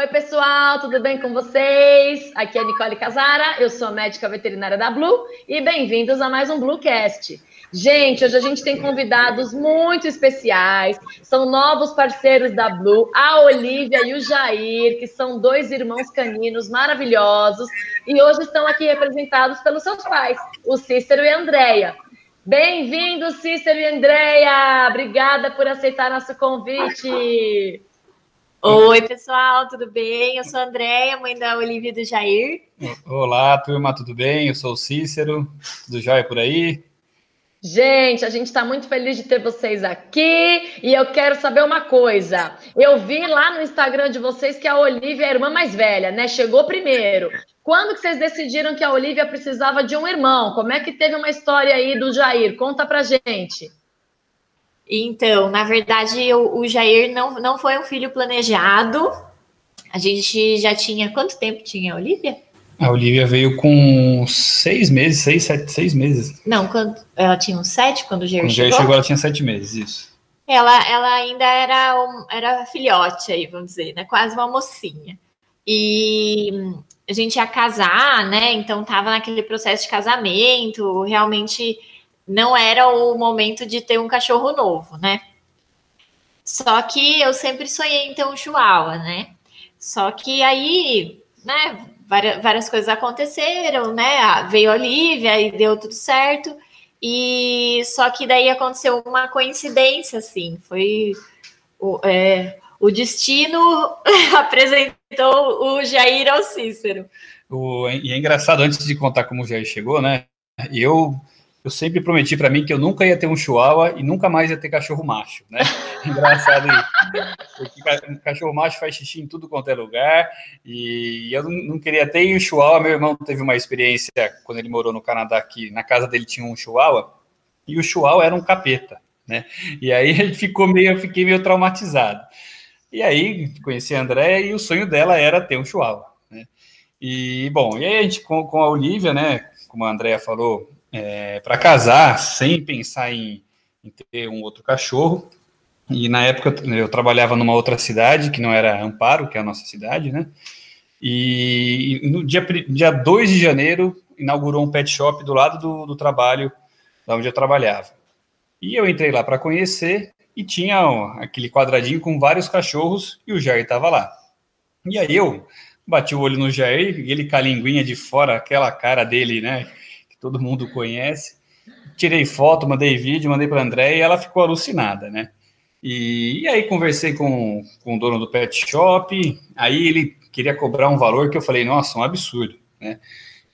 Oi, pessoal, tudo bem com vocês? Aqui é a Nicole Casara, eu sou médica veterinária da Blue e bem-vindos a mais um Bluecast. Gente, hoje a gente tem convidados muito especiais, são novos parceiros da Blue, a Olivia e o Jair, que são dois irmãos caninos maravilhosos e hoje estão aqui representados pelos seus pais, o Cícero e a Andrea. Bem-vindos, Cícero e Andrea! Obrigada por aceitar nosso convite. Oi, pessoal, tudo bem? Eu sou a Andréia, mãe da Olivia e do Jair. Olá, turma, tudo bem? Eu sou o Cícero, tudo jóia por aí? Gente, a gente está muito feliz de ter vocês aqui e eu quero saber uma coisa. Eu vi lá no Instagram de vocês que a Olivia é a irmã mais velha, né? Chegou primeiro. Quando que vocês decidiram que a Olivia precisava de um irmão? Como é que teve uma história aí do Jair? Conta pra gente. Então, na verdade, o, o Jair não, não foi um filho planejado. A gente já tinha. Quanto tempo tinha a Olivia? A Olivia veio com seis meses, seis, sete, seis meses. Não, quando, ela tinha uns sete quando o Jair quando chegou. Quando o Jair chegou, ela tinha sete meses, isso. Ela, ela ainda era, um, era filhote aí, vamos dizer, né? Quase uma mocinha. E a gente ia casar, né? Então tava naquele processo de casamento, realmente não era o momento de ter um cachorro novo, né? Só que eu sempre sonhei em ter um chihuahua, né? Só que aí, né, várias, várias coisas aconteceram, né? Veio a Olivia e deu tudo certo. E só que daí aconteceu uma coincidência, assim, foi o, é, o destino apresentou o Jair ao Cícero. O, e é engraçado, antes de contar como o Jair chegou, né? Eu eu sempre prometi para mim que eu nunca ia ter um chihuahua e nunca mais ia ter cachorro macho, né? Engraçado isso. Porque cachorro macho faz xixi em tudo quanto é lugar e eu não queria ter. E o chihuahua, meu irmão teve uma experiência quando ele morou no Canadá que na casa dele tinha um chihuahua e o chihuahua era um capeta, né? E aí ele ficou meio, eu fiquei meio traumatizado. E aí conheci a André e o sonho dela era ter um chihuahua, né? E bom, e aí a gente com, com a Olivia, né? Como a Andrea falou, é, para casar sem pensar em, em, ter um outro cachorro. E na época eu, trabalhava numa outra cidade, que não era Amparo, que é a nossa cidade, né? E, e no dia, dia 2 de janeiro inaugurou um pet shop do lado do, do trabalho, da onde eu trabalhava. E eu entrei lá para conhecer e tinha ó, aquele quadradinho com vários cachorros e o Jair estava lá. E aí eu bati o olho no Jair e ele com a linguinha de fora, aquela cara dele, né? Todo mundo conhece. Tirei foto, mandei vídeo, mandei para a André e ela ficou alucinada, né? E, e, aí conversei com, com o dono do pet shop, aí ele queria cobrar um valor que eu falei, nossa, um absurdo, né?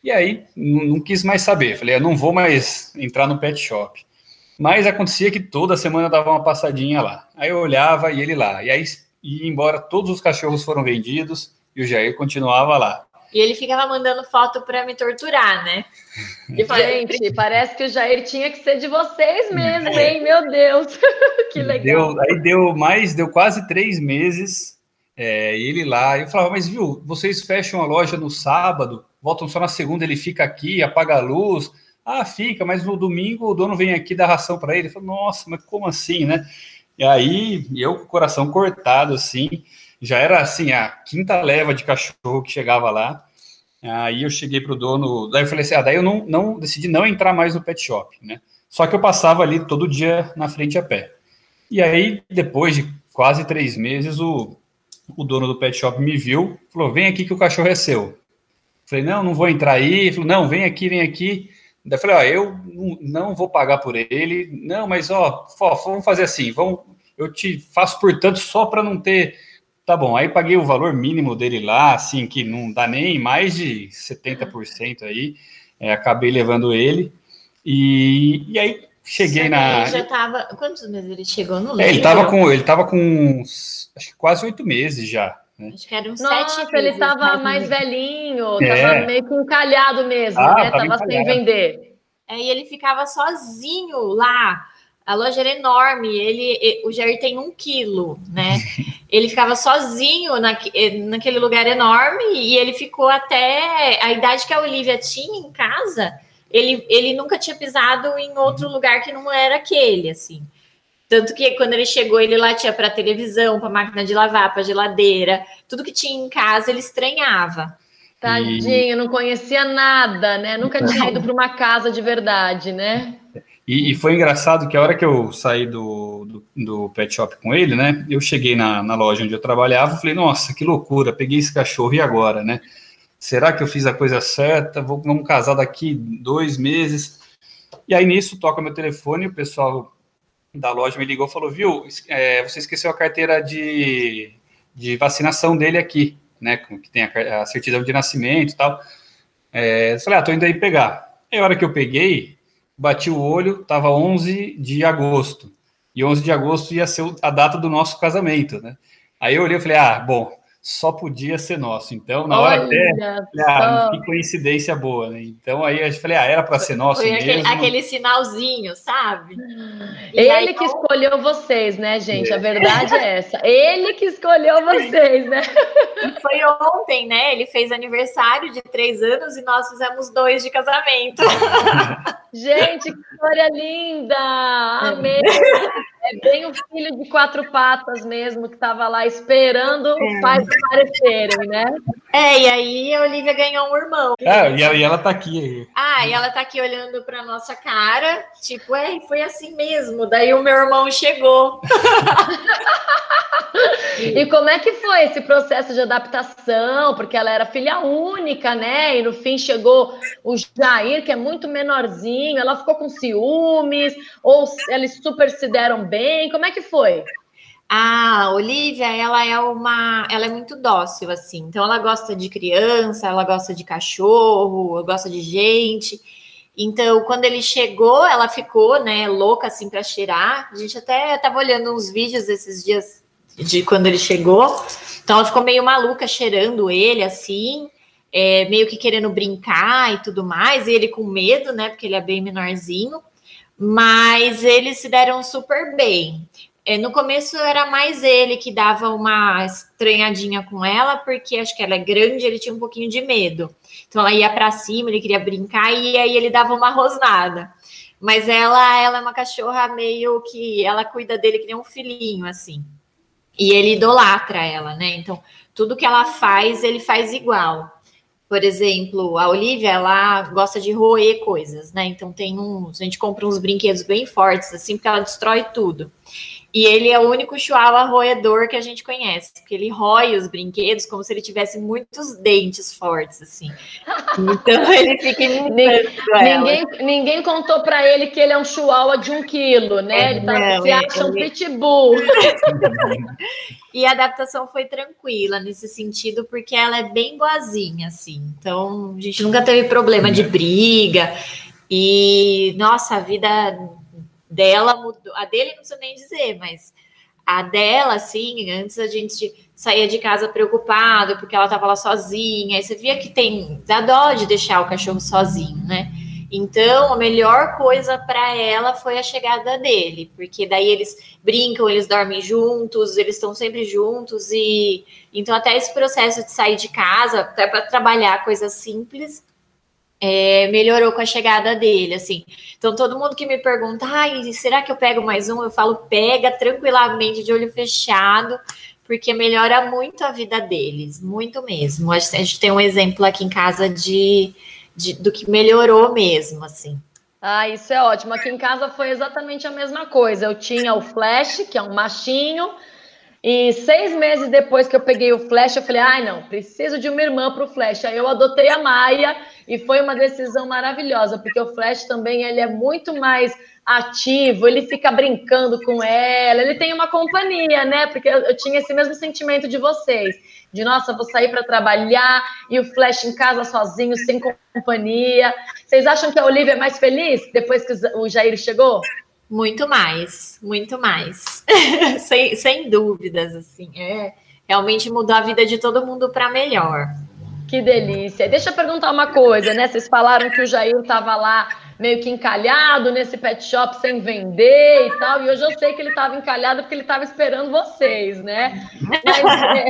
E aí não, quis mais saber, falei, eu não vou mais entrar no pet shop. Mas acontecia que toda semana dava uma passadinha lá. Aí eu olhava e ele lá. E aí ia embora, todos os cachorros foram vendidos e o Jair continuava lá. E ele ficava mandando foto para me torturar, né? E gente, parece que o Jair tinha que ser de vocês mesmo, hein? Meu Deus, que legal. Deu, aí deu mais, deu quase três meses. É, ele lá, eu falava, mas viu, vocês fecham a loja no sábado, voltam só na segunda, ele fica aqui, apaga a luz. Ah, fica, mas no domingo o dono vem aqui dar ração para ele. Eu falo, nossa, mas como assim, né? E aí, eu com o coração cortado, assim, já era assim, a quinta leva de cachorro que chegava lá. Aí eu cheguei para o dono, daí eu falei assim, ah, daí eu não, não decidi não entrar mais no pet shop, né? Só que eu passava ali todo dia na frente a pé. E aí, depois de quase três meses, o, o dono do pet shop me viu, falou, vem aqui que o cachorro é seu. Falei, não, não vou entrar aí. Ele falou, não, vem aqui, vem aqui. Daí falei, ó, eu não vou pagar por ele. Não, mas ó, vamos fazer assim, vamos, eu te faço por tanto só para não ter Tá bom, aí paguei o valor mínimo dele lá, assim, que não dá nem mais de 70% aí. É, acabei levando ele. E, e aí cheguei Sim, na. Ele já tava. Quantos meses ele chegou? Não lembro. É, ele tava com. Ele tava com acho que quase oito meses já. Né? Acho que era uns Nossa, sete ele tava mais velhinho, é. tava meio que encalhado mesmo, ah, né? Tava, tava sem vender. É, e ele ficava sozinho lá a loja era enorme, ele, o Jair tem um quilo, né? Ele ficava sozinho na, naquele lugar enorme e ele ficou até a idade que a Olivia tinha em casa. Ele, ele nunca tinha pisado em outro lugar que não era aquele, assim. Tanto que quando ele chegou, ele latia para televisão, para máquina de lavar, para geladeira, tudo que tinha em casa ele estranhava. Tadinho, não conhecia nada, né? Nunca tinha ido para uma casa de verdade, né? E, e, foi engraçado que a hora que eu saí do, do, do, pet shop com ele, né? Eu cheguei na, na loja onde eu trabalhava falei, nossa, que loucura, peguei esse cachorro e agora, né? Será que eu fiz a coisa certa? Vou, vamos casar daqui dois meses. E aí nisso toca meu telefone, e o pessoal da loja me ligou falou, viu, é, você esqueceu a carteira de, de vacinação dele aqui, né? Que tem a, a certidão de nascimento e tal. É, eu falei, ah, tô indo aí pegar. Aí a hora que eu peguei, bati o olho, estava 11 de agosto. E 11 de agosto ia ser a data do nosso casamento, né? Aí eu olhei e falei, ah, bom, só podia ser nosso. Então, na hora Olha até, ah, que coincidência boa, né? Então, aí eu falei, ah, era para ser nosso Foi mesmo. Aquele, aquele sinalzinho, sabe? E Ele aí, que então... escolheu vocês, né, gente? A verdade é essa. Ele que escolheu vocês, né? E foi ontem, né? Ele fez aniversário de três anos e nós fizemos dois de casamento. Gente, que história linda! Amei! É bem o filho de quatro patas mesmo, que estava lá esperando os é. pais aparecerem, né? É, e aí a Olivia ganhou um irmão. É, e ela, e ela tá aqui. Ah, e ela tá aqui olhando pra nossa cara, tipo, é, foi assim mesmo. Daí o meu irmão chegou. e como é que foi esse processo de adaptação? Porque ela era filha única, né? E no fim chegou o Jair, que é muito menorzinho, ela ficou com ciúmes, ou eles super se deram bem bem? Como é que foi? A Olivia, ela é uma, ela é muito dócil assim. Então ela gosta de criança, ela gosta de cachorro, gosta de gente. Então, quando ele chegou, ela ficou, né, louca assim para cheirar. A gente até tava olhando uns vídeos esses dias de quando ele chegou. Então ela ficou meio maluca cheirando ele assim, é, meio que querendo brincar e tudo mais, e ele com medo, né, porque ele é bem menorzinho mas eles se deram super bem. É, no começo era mais ele que dava uma estranhadinha com ela, porque acho que ela é grande, ele tinha um pouquinho de medo. Então ela ia para cima, ele queria brincar e aí ele dava uma rosnada. Mas ela, ela é uma cachorra meio que ela cuida dele que nem um filhinho assim. E ele idolatra ela, né? Então tudo que ela faz, ele faz igual. Por exemplo, a Olivia, ela gosta de roer coisas, né? Então tem uns, a gente compra uns brinquedos bem fortes, assim, porque ela destrói tudo. E ele é o único chihuahua roedor que a gente conhece, porque ele rói os brinquedos como se ele tivesse muitos dentes fortes, assim. Então ele fica imitando ninguém, ninguém contou para ele que ele é um chihuahua de um quilo, né? Ele tá, Não, se acha um pitbull. e a adaptação foi tranquila nesse sentido, porque ela é bem boazinha, assim. Então a gente nunca teve problema de briga. E, nossa, a vida dela mudou. A dele não sei nem dizer, mas a dela, assim, antes a gente saía de casa preocupado porque ela estava lá sozinha. Aí você via que tem dá dó de deixar o cachorro sozinho, né? Então, a melhor coisa para ela foi a chegada dele, porque daí eles brincam, eles dormem juntos, eles estão sempre juntos e então até esse processo de sair de casa, até para trabalhar coisas simples, é, melhorou com a chegada dele, assim. Então, todo mundo que me pergunta, ai, será que eu pego mais um? Eu falo, pega tranquilamente, de olho fechado, porque melhora muito a vida deles, muito mesmo. A gente tem um exemplo aqui em casa de, de do que melhorou mesmo, assim. Ah, isso é ótimo. Aqui em casa foi exatamente a mesma coisa. Eu tinha o Flash, que é um machinho, e seis meses depois que eu peguei o Flash, eu falei, ai, não, preciso de uma irmã para o Flash. Aí eu adotei a Maia e foi uma decisão maravilhosa, porque o Flash também ele é muito mais ativo, ele fica brincando com ela, ele tem uma companhia, né? Porque eu, eu tinha esse mesmo sentimento de vocês, de nossa, vou sair para trabalhar e o Flash em casa sozinho, sem companhia. Vocês acham que a Olivia é mais feliz depois que o Jair chegou? Muito mais, muito mais. sem, sem dúvidas, assim. É, realmente mudou a vida de todo mundo para melhor. Que delícia. Deixa eu perguntar uma coisa, né? Vocês falaram que o Jair estava lá meio que encalhado nesse pet shop sem vender e tal, e hoje eu sei que ele estava encalhado porque ele estava esperando vocês, né? Mas é,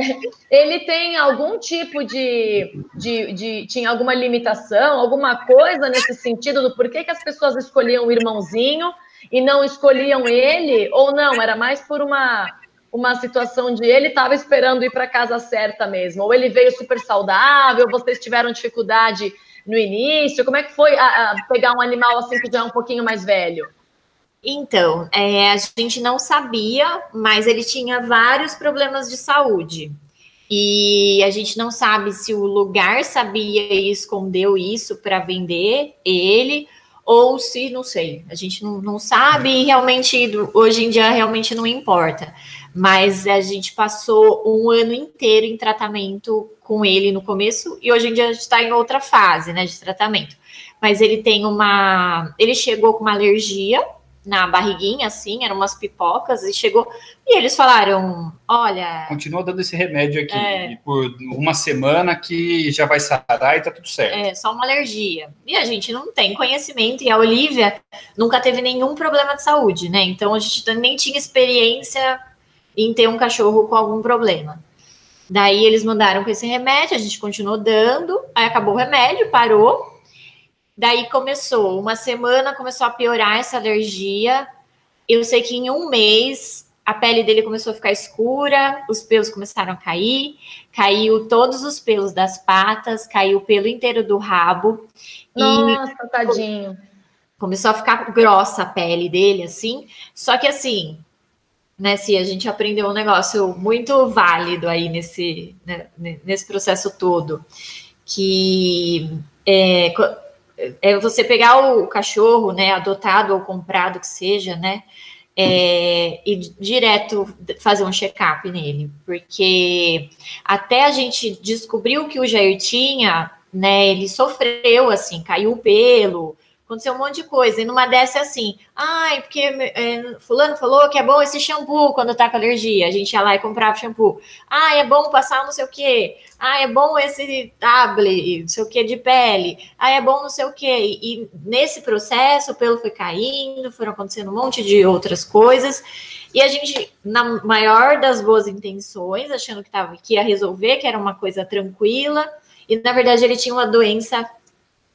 ele tem algum tipo de, de, de, Tinha alguma limitação, alguma coisa nesse sentido do porquê que as pessoas escolhiam o irmãozinho e não escolhiam ele, ou não, era mais por uma, uma situação de ele estava esperando ir para casa certa mesmo, ou ele veio super saudável, vocês tiveram dificuldade no início, como é que foi a, a pegar um animal assim que já é um pouquinho mais velho? Então, é, a gente não sabia, mas ele tinha vários problemas de saúde. E a gente não sabe se o lugar sabia e escondeu isso para vender ele, ou se, não sei, a gente não, não sabe e realmente, hoje em dia, realmente não importa. Mas a gente passou um ano inteiro em tratamento com ele no começo, e hoje em dia a gente está em outra fase, né, de tratamento. Mas ele tem uma. Ele chegou com uma alergia na barriguinha, assim, eram umas pipocas, e chegou. E eles falaram: olha. Continua dando esse remédio aqui é, por uma semana que já vai sarar e tá tudo certo. É, só uma alergia. E a gente não tem conhecimento, e a Olivia nunca teve nenhum problema de saúde, né? Então a gente nem tinha experiência em ter um cachorro com algum problema. Daí eles mandaram com esse remédio, a gente continuou dando, aí acabou o remédio, parou. Daí começou, uma semana começou a piorar essa alergia. Eu sei que em um mês a pele dele começou a ficar escura, os pelos começaram a cair, caiu todos os pelos das patas, caiu o pelo inteiro do rabo. Nossa, e tadinho. Começou a ficar grossa a pele dele, assim. Só que assim, né, se a gente aprendeu um negócio muito válido aí nesse, né, nesse processo todo, que é, é você pegar o cachorro, né, adotado ou comprado que seja, né, é, e direto fazer um check-up nele, porque até a gente descobrir o que o Jair tinha, né, ele sofreu, assim, caiu o pelo, aconteceu um monte de coisa. E numa dessa assim, ai, porque é, fulano falou que é bom esse shampoo quando tá com alergia. A gente ia lá e comprava shampoo. Ah, é bom passar não sei o quê. Ah, é bom esse tablet, não sei o que de pele. Ah, é bom não sei o quê. E, e nesse processo o pelo foi caindo, foram acontecendo um monte de outras coisas. E a gente, na maior das boas intenções, achando que, tava, que ia resolver, que era uma coisa tranquila, e na verdade ele tinha uma doença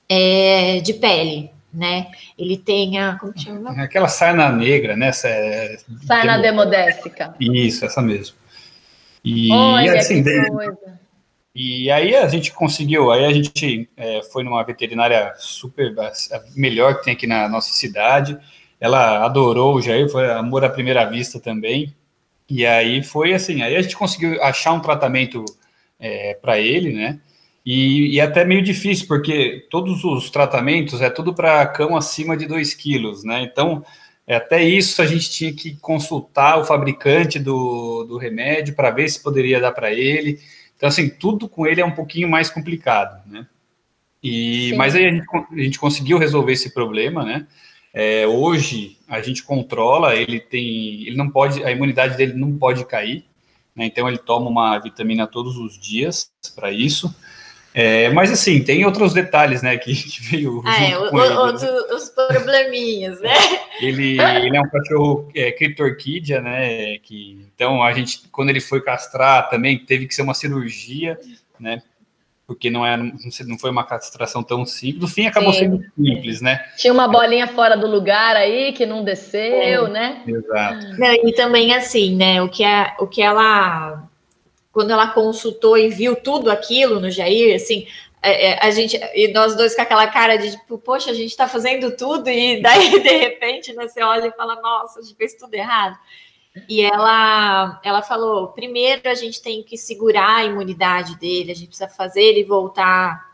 é, de pele, né? Ele tem a. Como chama? É aquela sarna negra, né? Essa, é, sarna demodésica. Isso, essa mesmo. E, Olha, assim, e aí a gente conseguiu, aí a gente é, foi numa veterinária super, a melhor que tem aqui na nossa cidade. Ela adorou o Jair, foi amor à primeira vista também. E aí foi assim, aí a gente conseguiu achar um tratamento é, para ele, né? E, e é até meio difícil, porque todos os tratamentos é tudo para cão acima de 2 quilos, né? Então, é, até isso a gente tinha que consultar o fabricante do, do remédio para ver se poderia dar para ele. Então, assim, tudo com ele é um pouquinho mais complicado, né? E, mas aí a gente, a gente conseguiu resolver esse problema, né? É, hoje a gente controla, ele tem, ele não pode, a imunidade dele não pode cair, né? Então ele toma uma vitamina todos os dias para isso. É, mas assim, tem outros detalhes, né, que, que veio ah, é, o, ele, outro, né? os probleminhas, né? Ele, ele é um cachorro é, criptorquídea, né, que, então a gente, quando ele foi castrar também, teve que ser uma cirurgia, né, porque não, é, não foi uma castração tão simples, no fim acabou Sim. sendo simples, né? Tinha uma bolinha fora do lugar aí, que não desceu, é, né? Exato. Não, e também assim, né, o que, é, o que ela quando ela consultou e viu tudo aquilo no Jair, assim, é, é, a gente e nós dois com aquela cara de tipo, poxa, a gente está fazendo tudo e daí de repente né, você olha e fala, nossa, a gente fez tudo errado. E ela, ela falou: primeiro a gente tem que segurar a imunidade dele, a gente precisa fazer ele voltar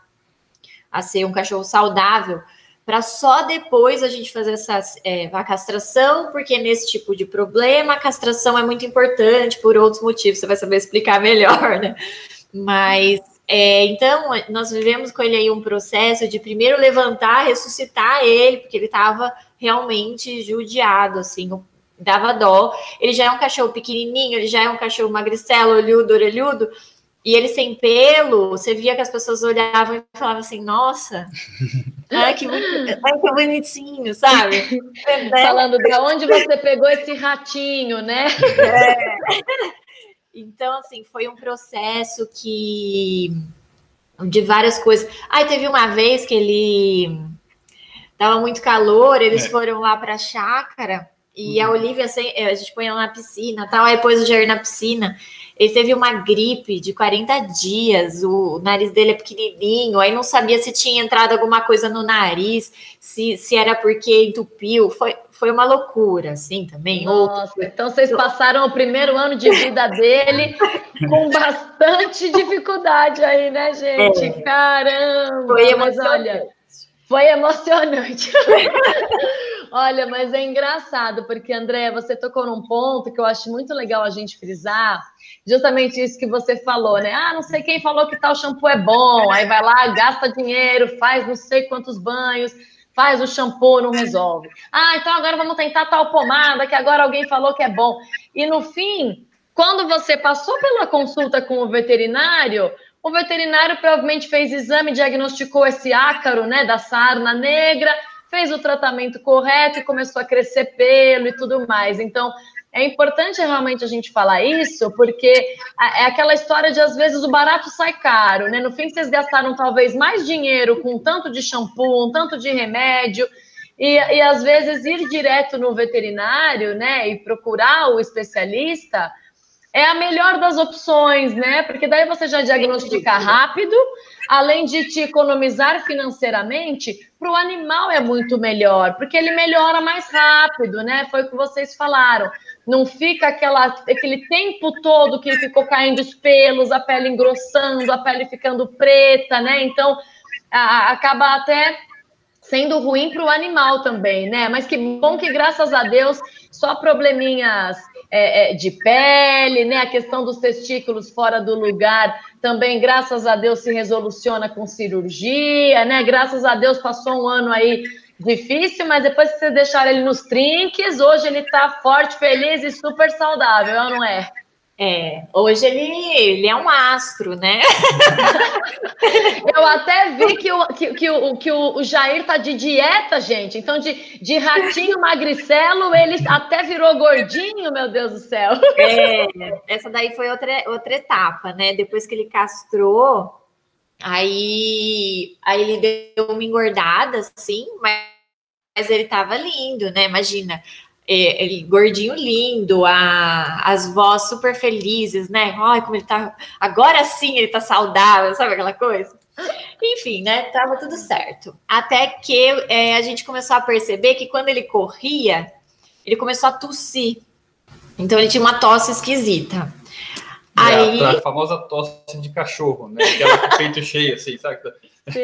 a ser um cachorro saudável para só depois a gente fazer essa é, a castração, porque nesse tipo de problema a castração é muito importante por outros motivos, você vai saber explicar melhor, né? Mas é, então nós vivemos com ele aí um processo de primeiro levantar, ressuscitar ele, porque ele estava realmente judiado, assim, dava dó. Ele já é um cachorro pequenininho, ele já é um cachorro magricelo, olhudo, orelhudo, e ele sem pelo, você via que as pessoas olhavam e falavam assim, nossa, ai que, ai, que bonitinho, sabe? Falando de onde você pegou esse ratinho, né? É. Então, assim, foi um processo que de várias coisas. Ai, teve uma vez que ele tava muito calor, eles é. foram lá para a chácara e a uhum. Olivia, a gente põe ela na piscina, tal, aí pôs o Jair na piscina. Ele teve uma gripe de 40 dias, o nariz dele é pequenininho, aí não sabia se tinha entrado alguma coisa no nariz, se, se era porque entupiu. Foi, foi uma loucura, assim, também. Nossa, Outro... então vocês passaram o primeiro ano de vida dele com bastante dificuldade aí, né, gente? É. Caramba! Foi mas olha, foi emocionante. olha, mas é engraçado, porque, André, você tocou num ponto que eu acho muito legal a gente frisar, justamente isso que você falou, né? Ah, não sei quem falou que tal shampoo é bom, aí vai lá, gasta dinheiro, faz não sei quantos banhos faz o shampoo, não resolve. Ah, então agora vamos tentar tal pomada que agora alguém falou que é bom. E no fim, quando você passou pela consulta com o veterinário, o veterinário provavelmente fez exame, diagnosticou esse ácaro, né, da sarna negra, fez o tratamento correto e começou a crescer pelo e tudo mais. Então, é importante realmente a gente falar isso, porque é aquela história de às vezes o barato sai caro, né? No fim, vocês gastaram talvez mais dinheiro com um tanto de shampoo, um tanto de remédio, e, e às vezes ir direto no veterinário, né? E procurar o especialista é a melhor das opções, né? Porque daí você já diagnostica rápido, além de te economizar financeiramente, para o animal é muito melhor, porque ele melhora mais rápido, né? Foi o que vocês falaram não fica aquela, aquele tempo todo que ficou caindo os pelos, a pele engrossando, a pele ficando preta, né? Então, a, acaba até sendo ruim para o animal também, né? Mas que bom que, graças a Deus, só probleminhas é, é, de pele, né? A questão dos testículos fora do lugar também, graças a Deus, se resoluciona com cirurgia, né? Graças a Deus passou um ano aí difícil, mas depois que você deixar ele nos trinques, hoje ele tá forte, feliz e super saudável, não é? É, hoje ele, ele é um astro, né? Eu até vi que o, que, que, o, que o Jair tá de dieta, gente. Então, de, de ratinho magricelo, ele até virou gordinho, meu Deus do céu. É, essa daí foi outra, outra etapa, né? Depois que ele castrou, Aí, aí ele deu uma engordada, assim, mas, mas ele tava lindo, né? Imagina, é, ele gordinho lindo, a, as vozes super felizes, né? Ai, como ele tá. Agora sim ele tá saudável, sabe aquela coisa? Enfim, né? Tava tudo certo. Até que é, a gente começou a perceber que quando ele corria, ele começou a tossir. Então ele tinha uma tosse esquisita. Aí... A, a, famosa tosse de cachorro, né? Aquela com o peito cheio, assim, sabe? Sim.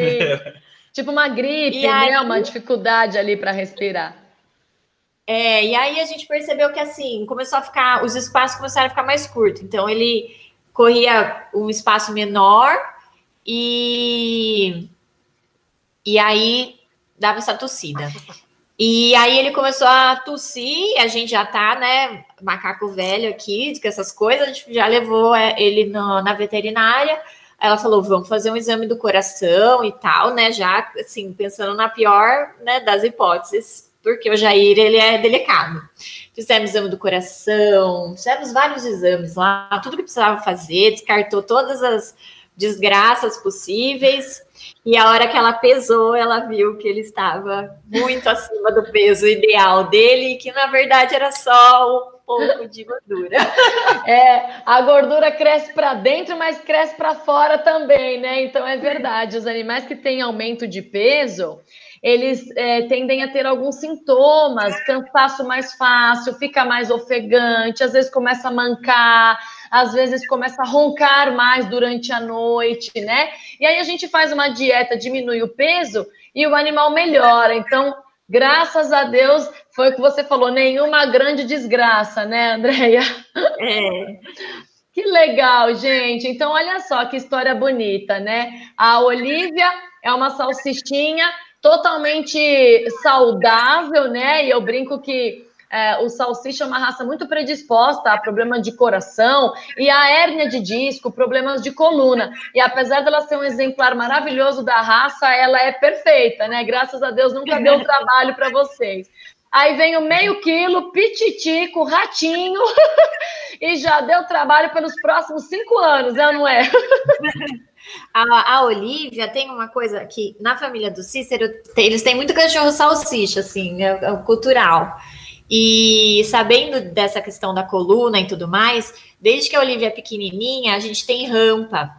tipo uma gripe, e né? Uma dificuldade ali para respirar. É, e aí a gente percebeu que assim, começou a ficar, os espaços começaram a ficar mais curtos. Então ele corria um espaço menor e e aí dava essa tossida. E aí ele começou a tossir, a gente já tá, né, macaco velho aqui, com essas coisas, a gente já levou é, ele no, na veterinária. Ela falou, vamos fazer um exame do coração e tal, né, já, assim, pensando na pior, né, das hipóteses, porque o Jair, ele é delicado. Fizemos exame do coração, fizemos vários exames lá, tudo que precisava fazer, descartou todas as desgraças possíveis, e a hora que ela pesou, ela viu que ele estava muito acima do peso ideal dele que na verdade era só um pouco de gordura. É, a gordura cresce para dentro, mas cresce para fora também, né? Então é verdade. Os animais que têm aumento de peso, eles é, tendem a ter alguns sintomas, cansaço mais fácil, fica mais ofegante, às vezes começa a mancar, às vezes começa a roncar mais durante a noite, né? E aí a gente faz uma dieta, diminui o peso e o animal melhora. Então, graças a Deus, foi o que você falou, nenhuma grande desgraça, né, Andréia? É. Que legal, gente. Então, olha só que história bonita, né? A Olivia é uma salsichinha totalmente saudável, né? E eu brinco que é, o salsicha é uma raça muito predisposta a problema de coração e a hérnia de disco, problemas de coluna. E apesar dela ser um exemplar maravilhoso da raça, ela é perfeita, né? Graças a Deus nunca deu trabalho para vocês. Aí vem o meio quilo, pititico, ratinho, e já deu trabalho pelos próximos cinco anos, né, não é? a, a Olivia tem uma coisa que na família do Cícero, eles têm muito cachorro salsicha, assim, é, é cultural. E sabendo dessa questão da coluna e tudo mais, desde que a Olivia é pequenininha, a gente tem rampa.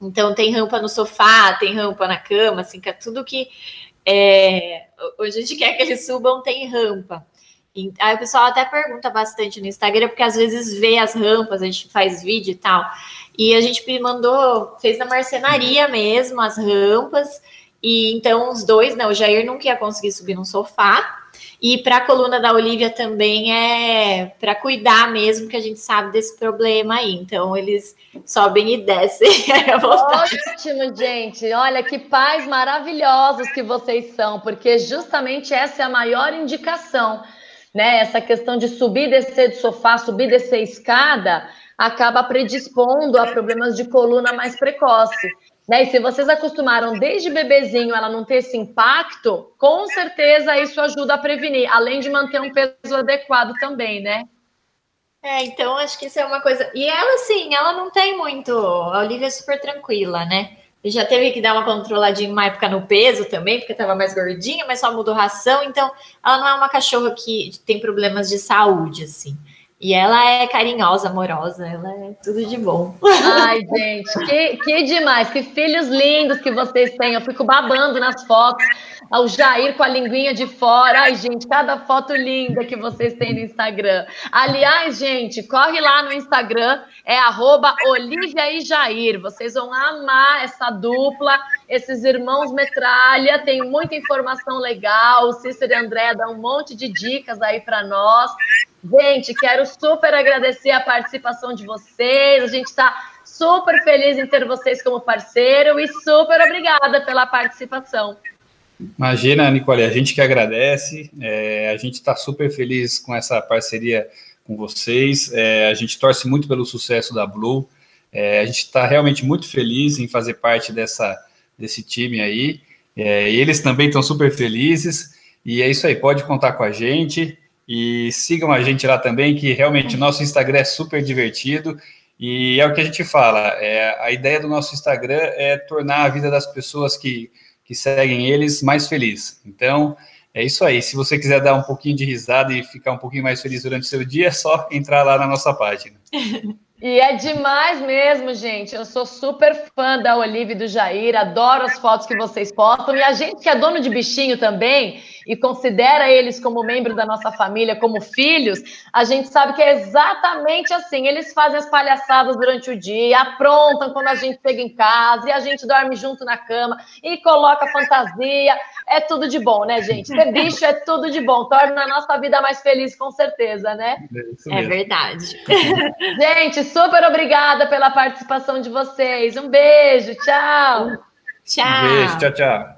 Então, tem rampa no sofá, tem rampa na cama, assim, que é tudo que é, a gente quer que eles subam, tem rampa. Aí o pessoal até pergunta bastante no Instagram, porque às vezes vê as rampas, a gente faz vídeo e tal. E a gente mandou, fez na marcenaria mesmo as rampas. E então os dois, né? O Jair nunca ia conseguir subir no sofá. E para a coluna da Olivia também é para cuidar mesmo, que a gente sabe desse problema aí. Então eles sobem e descem. Ótimo, gente. Olha que pais maravilhosos que vocês são, porque justamente essa é a maior indicação, né? Essa questão de subir e descer do sofá, subir e descer escada acaba predispondo a problemas de coluna mais precoce. Né? E se vocês acostumaram desde bebezinho ela não ter esse impacto, com certeza isso ajuda a prevenir, além de manter um peso adequado também, né? É, então acho que isso é uma coisa. E ela, assim, ela não tem muito. A Olivia é super tranquila, né? Já teve que dar uma controladinha uma época no peso também, porque estava mais gordinha, mas só mudou ração. Então, ela não é uma cachorra que tem problemas de saúde, assim. E ela é carinhosa, amorosa, ela é tudo de bom. Ai, gente, que, que demais, que filhos lindos que vocês têm. Eu fico babando nas fotos. O Jair com a linguinha de fora. Ai, gente, cada foto linda que vocês têm no Instagram. Aliás, gente, corre lá no Instagram, é arroba Olivia e Jair. Vocês vão amar essa dupla, esses irmãos metralha, tem muita informação legal. O Cícero e André dão um monte de dicas aí para nós. Gente, quero super agradecer a participação de vocês. A gente está super feliz em ter vocês como parceiro e super obrigada pela participação. Imagina, Nicole, a gente que agradece. É, a gente está super feliz com essa parceria com vocês. É, a gente torce muito pelo sucesso da Blue. É, a gente está realmente muito feliz em fazer parte dessa, desse time aí. É, eles também estão super felizes. E é isso aí, pode contar com a gente. E sigam a gente lá também, que realmente o nosso Instagram é super divertido. E é o que a gente fala, é, a ideia do nosso Instagram é tornar a vida das pessoas que, que seguem eles mais feliz. Então, é isso aí. Se você quiser dar um pouquinho de risada e ficar um pouquinho mais feliz durante o seu dia, é só entrar lá na nossa página. E é demais mesmo, gente. Eu sou super fã da Olivia e do Jair, adoro as fotos que vocês postam. E a gente que é dono de bichinho também e considera eles como membro da nossa família, como filhos, a gente sabe que é exatamente assim. Eles fazem as palhaçadas durante o dia, aprontam quando a gente chega em casa e a gente dorme junto na cama e coloca fantasia. É tudo de bom, né, gente? Ter bicho é tudo de bom, torna a nossa vida mais feliz, com certeza, né? É, é verdade. Gente, super obrigada pela participação de vocês. Um beijo, tchau. Tchau. Um beijo, tchau, tchau.